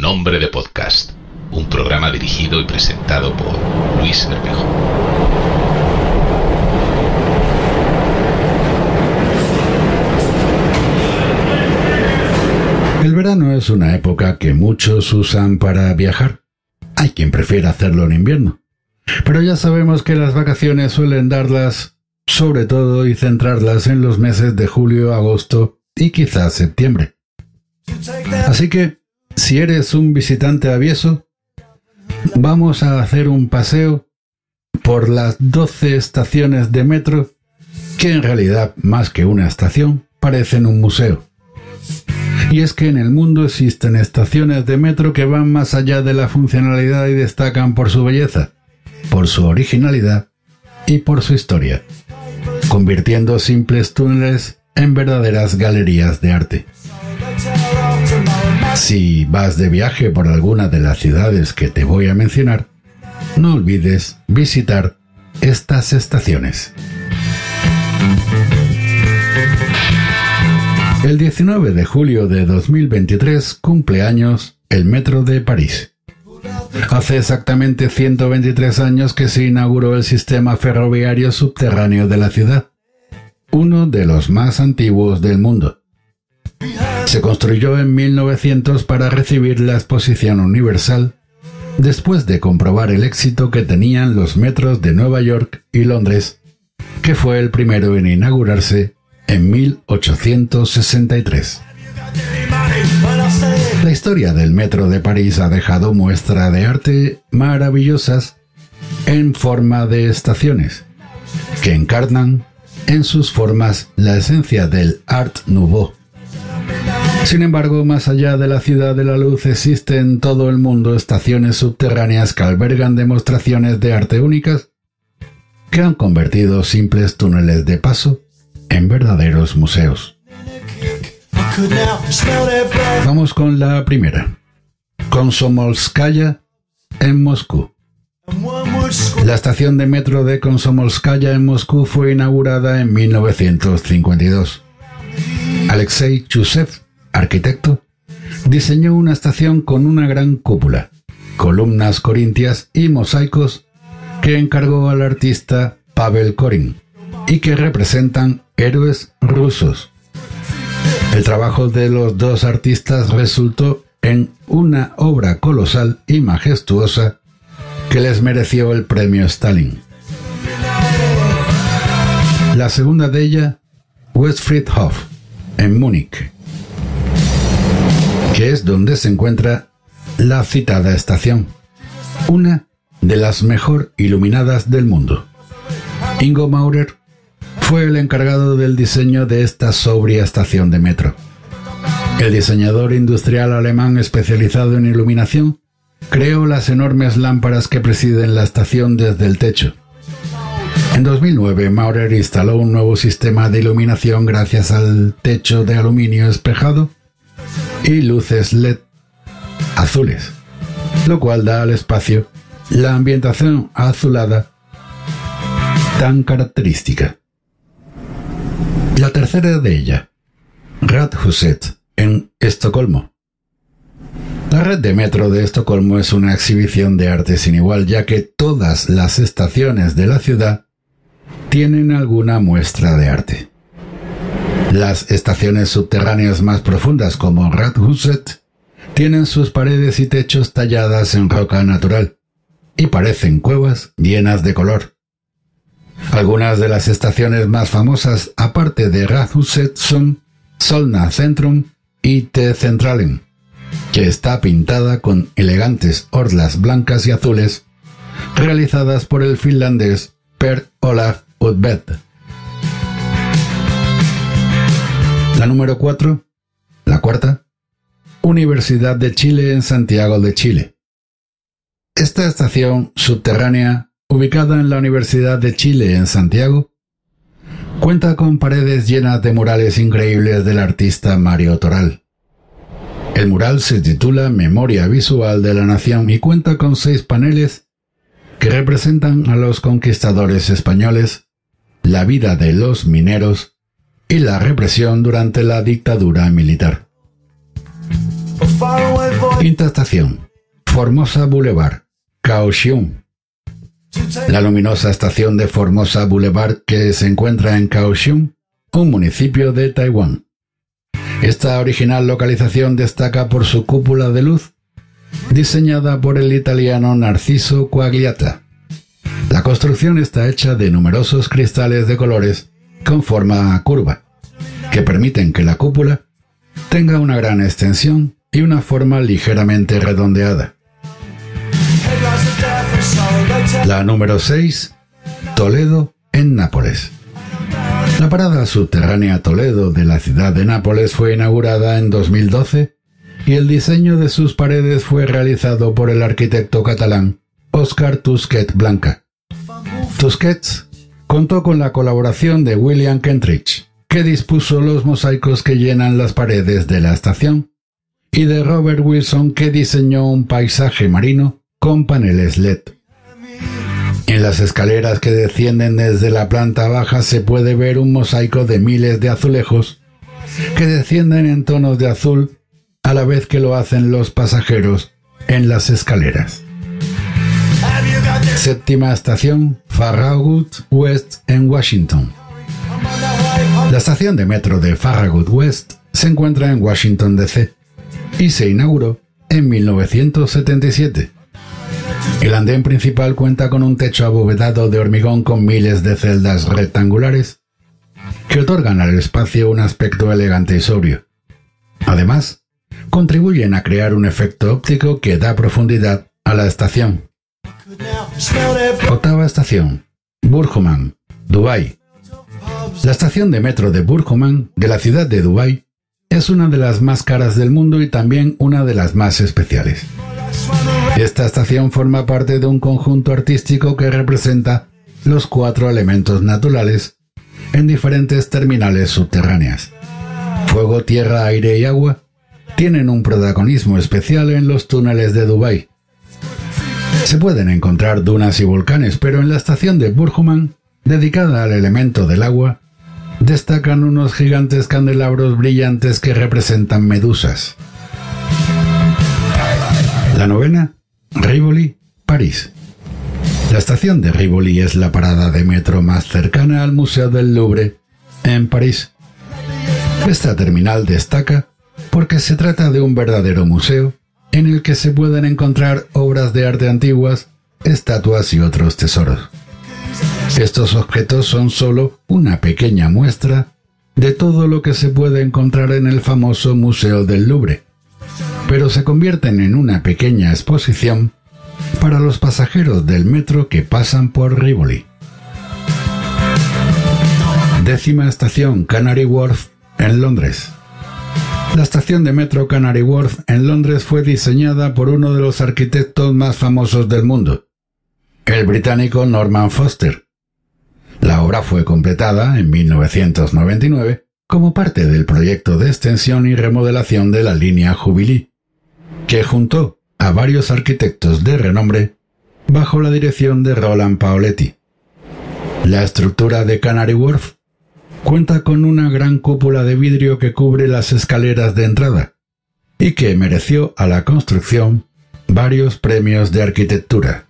Nombre de Podcast, un programa dirigido y presentado por Luis Bermejo. El verano es una época que muchos usan para viajar. Hay quien prefiere hacerlo en invierno. Pero ya sabemos que las vacaciones suelen darlas sobre todo y centrarlas en los meses de julio, agosto y quizás septiembre. Así que, si eres un visitante avieso, vamos a hacer un paseo por las 12 estaciones de metro que en realidad, más que una estación, parecen un museo. Y es que en el mundo existen estaciones de metro que van más allá de la funcionalidad y destacan por su belleza, por su originalidad y por su historia, convirtiendo simples túneles en verdaderas galerías de arte. Si vas de viaje por alguna de las ciudades que te voy a mencionar, no olvides visitar estas estaciones. El 19 de julio de 2023 cumple años el Metro de París. Hace exactamente 123 años que se inauguró el sistema ferroviario subterráneo de la ciudad, uno de los más antiguos del mundo. Se construyó en 1900 para recibir la Exposición Universal, después de comprobar el éxito que tenían los metros de Nueva York y Londres, que fue el primero en inaugurarse en 1863. La historia del metro de París ha dejado muestra de arte maravillosas en forma de estaciones, que encarnan en sus formas la esencia del Art Nouveau sin embargo, más allá de la ciudad de la luz existen en todo el mundo estaciones subterráneas que albergan demostraciones de arte únicas que han convertido simples túneles de paso en verdaderos museos. Vamos con la primera. Komsomolskaya en Moscú. La estación de metro de Komsomolskaya en Moscú fue inaugurada en 1952. Alexei Chusev arquitecto, diseñó una estación con una gran cúpula, columnas corintias y mosaicos que encargó al artista Pavel Korin y que representan héroes rusos. El trabajo de los dos artistas resultó en una obra colosal y majestuosa que les mereció el premio Stalin. La segunda de ella, Westfriedhof, en Múnich que es donde se encuentra la citada estación, una de las mejor iluminadas del mundo. Ingo Maurer fue el encargado del diseño de esta sobria estación de metro. El diseñador industrial alemán especializado en iluminación creó las enormes lámparas que presiden la estación desde el techo. En 2009, Maurer instaló un nuevo sistema de iluminación gracias al techo de aluminio espejado y luces LED azules, lo cual da al espacio la ambientación azulada tan característica. La tercera de ella, Radhuset, en Estocolmo. La red de metro de Estocolmo es una exhibición de arte sin igual, ya que todas las estaciones de la ciudad tienen alguna muestra de arte. Las estaciones subterráneas más profundas como Radhuset tienen sus paredes y techos talladas en roca natural y parecen cuevas llenas de color. Algunas de las estaciones más famosas aparte de Radhuset son Solna Centrum y T Centralen, que está pintada con elegantes orlas blancas y azules realizadas por el finlandés Per Olaf Udbeth. La número 4, la cuarta, Universidad de Chile en Santiago de Chile. Esta estación subterránea, ubicada en la Universidad de Chile en Santiago, cuenta con paredes llenas de murales increíbles del artista Mario Toral. El mural se titula Memoria Visual de la Nación y cuenta con seis paneles que representan a los conquistadores españoles, la vida de los mineros y la represión durante la dictadura militar. Quinta estación. Formosa Boulevard, Kaohsiung. La luminosa estación de Formosa Boulevard que se encuentra en Kaohsiung, un municipio de Taiwán. Esta original localización destaca por su cúpula de luz, diseñada por el italiano Narciso Quagliata. La construcción está hecha de numerosos cristales de colores con forma curva, que permiten que la cúpula tenga una gran extensión y una forma ligeramente redondeada. La número 6. Toledo en Nápoles. La parada subterránea Toledo de la ciudad de Nápoles fue inaugurada en 2012 y el diseño de sus paredes fue realizado por el arquitecto catalán Oscar Tusquet Blanca. Tusquets contó con la colaboración de William Kentridge, que dispuso los mosaicos que llenan las paredes de la estación, y de Robert Wilson, que diseñó un paisaje marino con paneles LED. En las escaleras que descienden desde la planta baja se puede ver un mosaico de miles de azulejos que descienden en tonos de azul a la vez que lo hacen los pasajeros en las escaleras. Séptima estación, Farragut West en Washington. La estación de metro de Farragut West se encuentra en Washington, D.C. y se inauguró en 1977. El andén principal cuenta con un techo abovedado de hormigón con miles de celdas rectangulares que otorgan al espacio un aspecto elegante y sobrio. Además, contribuyen a crear un efecto óptico que da profundidad a la estación. Octava estación. Burjuman, Dubái. La estación de metro de Burjuman, de la ciudad de Dubái, es una de las más caras del mundo y también una de las más especiales. Esta estación forma parte de un conjunto artístico que representa los cuatro elementos naturales en diferentes terminales subterráneas. Fuego, tierra, aire y agua tienen un protagonismo especial en los túneles de Dubái, se pueden encontrar dunas y volcanes, pero en la estación de Burjuman, dedicada al elemento del agua, destacan unos gigantes candelabros brillantes que representan medusas. La novena, Rivoli, París. La estación de Rivoli es la parada de metro más cercana al Museo del Louvre, en París. Esta terminal destaca porque se trata de un verdadero museo en el que se pueden encontrar obras de arte antiguas, estatuas y otros tesoros. Estos objetos son solo una pequeña muestra de todo lo que se puede encontrar en el famoso Museo del Louvre, pero se convierten en una pequeña exposición para los pasajeros del metro que pasan por Rivoli. Décima estación Canary Wharf en Londres. La estación de metro Canary Wharf en Londres fue diseñada por uno de los arquitectos más famosos del mundo, el británico Norman Foster. La obra fue completada en 1999 como parte del proyecto de extensión y remodelación de la línea Jubilee, que juntó a varios arquitectos de renombre bajo la dirección de Roland Paoletti. La estructura de Canary Wharf cuenta con una gran cúpula de vidrio que cubre las escaleras de entrada y que mereció a la construcción varios premios de arquitectura.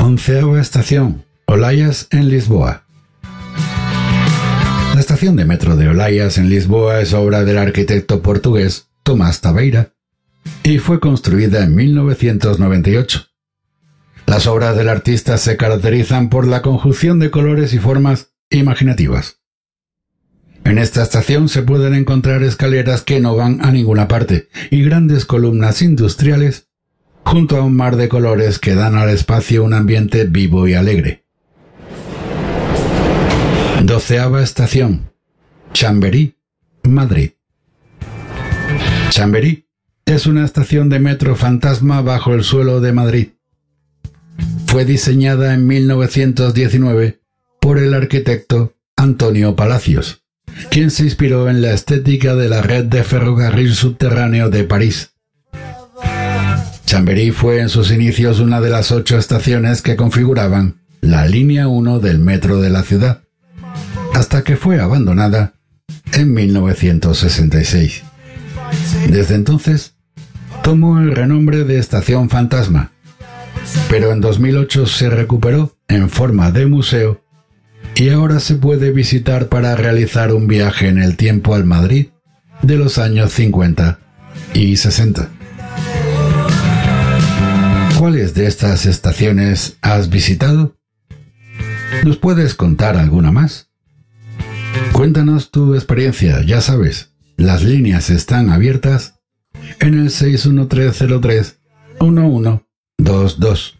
Onceava estación, Olayas en Lisboa. La estación de metro de Olayas en Lisboa es obra del arquitecto portugués Tomás Tabeira y fue construida en 1998. Las obras del artista se caracterizan por la conjunción de colores y formas imaginativas. En esta estación se pueden encontrar escaleras que no van a ninguna parte y grandes columnas industriales junto a un mar de colores que dan al espacio un ambiente vivo y alegre. Doceava estación. Chamberí, Madrid. Chamberí es una estación de metro fantasma bajo el suelo de Madrid fue diseñada en 1919 por el arquitecto Antonio Palacios, quien se inspiró en la estética de la red de ferrocarril subterráneo de París. Chambery fue en sus inicios una de las ocho estaciones que configuraban la línea 1 del metro de la ciudad, hasta que fue abandonada en 1966. Desde entonces, tomó el renombre de Estación Fantasma, pero en 2008 se recuperó en forma de museo y ahora se puede visitar para realizar un viaje en el tiempo al Madrid de los años 50 y 60. ¿Cuáles de estas estaciones has visitado? ¿Nos puedes contar alguna más? Cuéntanos tu experiencia, ya sabes, las líneas están abiertas en el 61303 1122.